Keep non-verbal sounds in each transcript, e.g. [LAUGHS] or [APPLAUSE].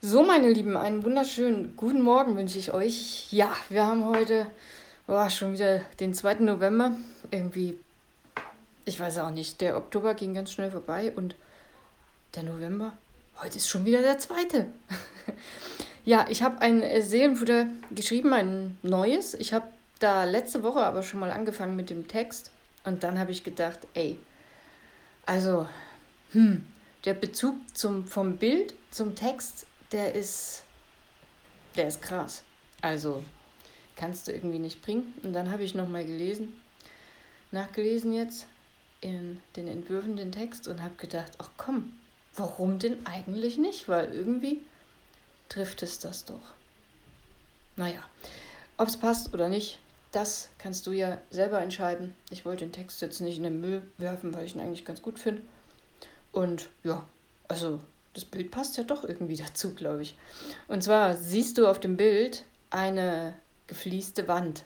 So, meine Lieben, einen wunderschönen guten Morgen wünsche ich euch. Ja, wir haben heute oh, schon wieder den 2. November. Irgendwie, ich weiß auch nicht, der Oktober ging ganz schnell vorbei und der November, heute ist schon wieder der 2. [LAUGHS] ja, ich habe ein Seelenfutter geschrieben, ein neues. Ich habe da letzte Woche aber schon mal angefangen mit dem Text und dann habe ich gedacht, ey, also, hm, der Bezug zum, vom Bild zum Text der ist, der ist krass. Also kannst du irgendwie nicht bringen. Und dann habe ich nochmal gelesen, nachgelesen jetzt in den Entwürfen den Text und habe gedacht, ach komm, warum denn eigentlich nicht? Weil irgendwie trifft es das doch. Naja, ob es passt oder nicht, das kannst du ja selber entscheiden. Ich wollte den Text jetzt nicht in den Müll werfen, weil ich ihn eigentlich ganz gut finde. Und ja, also das Bild passt ja doch irgendwie [LAUGHS] dazu, glaube ich. Und zwar siehst du auf dem Bild eine geflieste Wand.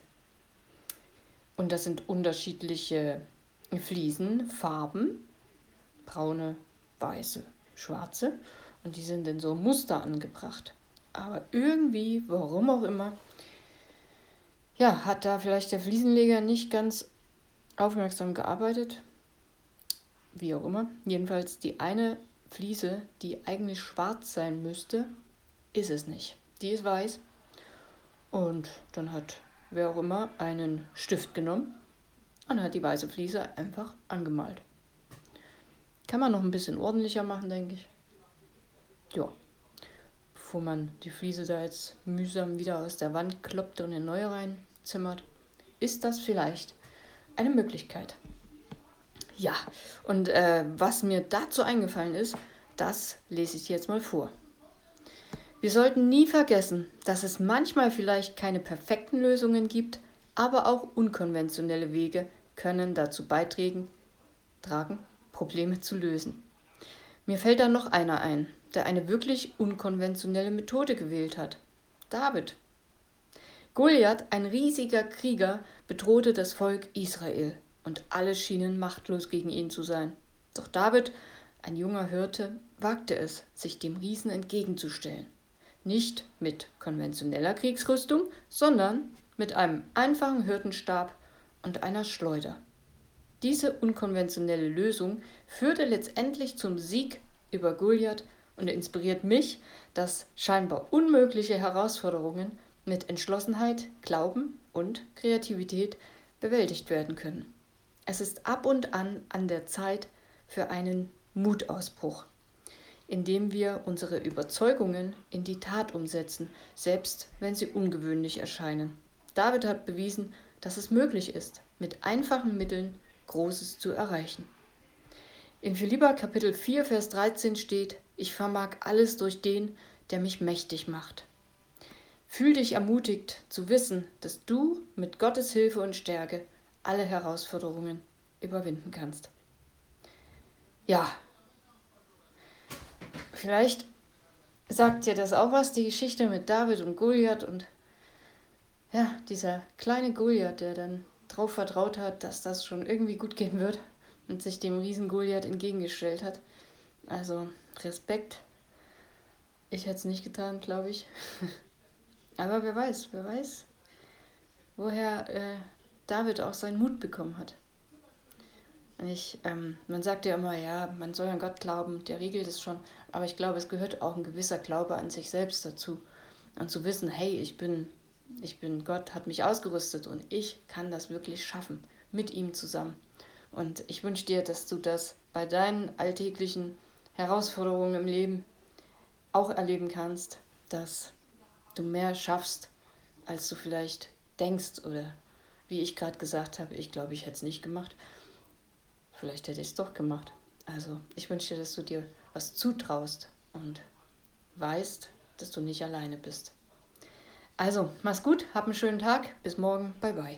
Und das sind unterschiedliche Fliesen, Farben, braune, weiße, schwarze. Und die sind in so Muster angebracht. Aber irgendwie, warum auch immer, ja, hat da vielleicht der Fliesenleger nicht ganz aufmerksam gearbeitet. Wie auch immer. Jedenfalls die eine Fliese, die eigentlich schwarz sein müsste, ist es nicht. Die ist weiß. Und dann hat wer auch immer einen Stift genommen und hat die weiße Fliese einfach angemalt. Kann man noch ein bisschen ordentlicher machen, denke ich. Ja. Bevor man die Fliese da jetzt mühsam wieder aus der Wand kloppt und in neue reinzimmert, ist das vielleicht eine Möglichkeit. Ja, und äh, was mir dazu eingefallen ist, das lese ich jetzt mal vor. Wir sollten nie vergessen, dass es manchmal vielleicht keine perfekten Lösungen gibt, aber auch unkonventionelle Wege können dazu beitragen, tragen, Probleme zu lösen. Mir fällt da noch einer ein, der eine wirklich unkonventionelle Methode gewählt hat. David. Goliath, ein riesiger Krieger, bedrohte das Volk Israel und alle schienen machtlos gegen ihn zu sein. Doch David, ein junger Hirte, wagte es, sich dem Riesen entgegenzustellen. Nicht mit konventioneller Kriegsrüstung, sondern mit einem einfachen Hirtenstab und einer Schleuder. Diese unkonventionelle Lösung führte letztendlich zum Sieg über Goliath und inspiriert mich, dass scheinbar unmögliche Herausforderungen mit Entschlossenheit, Glauben und Kreativität bewältigt werden können. Es ist ab und an an der Zeit für einen Mutausbruch, indem wir unsere Überzeugungen in die Tat umsetzen, selbst wenn sie ungewöhnlich erscheinen. David hat bewiesen, dass es möglich ist, mit einfachen Mitteln Großes zu erreichen. In Philippa Kapitel 4, Vers 13 steht, ich vermag alles durch den, der mich mächtig macht. Fühl dich ermutigt zu wissen, dass du mit Gottes Hilfe und Stärke alle Herausforderungen überwinden kannst. Ja, vielleicht sagt dir das auch was, die Geschichte mit David und Goliath und ja, dieser kleine Goliath, der dann darauf vertraut hat, dass das schon irgendwie gut gehen wird und sich dem riesen Goliath entgegengestellt hat. Also Respekt. Ich hätte es nicht getan, glaube ich. [LAUGHS] Aber wer weiß, wer weiß, woher äh, David auch seinen Mut bekommen hat. Ich, ähm, man sagt ja immer, ja, man soll an Gott glauben, der regelt es schon. Aber ich glaube, es gehört auch ein gewisser Glaube an sich selbst dazu. Und zu wissen, hey, ich bin, ich bin, Gott hat mich ausgerüstet und ich kann das wirklich schaffen, mit ihm zusammen. Und ich wünsche dir, dass du das bei deinen alltäglichen Herausforderungen im Leben auch erleben kannst, dass du mehr schaffst, als du vielleicht denkst oder wie ich gerade gesagt habe, ich glaube, ich hätte es nicht gemacht. Vielleicht hätte ich es doch gemacht. Also ich wünsche dir, dass du dir was zutraust und weißt, dass du nicht alleine bist. Also, mach's gut, hab einen schönen Tag, bis morgen, bye bye.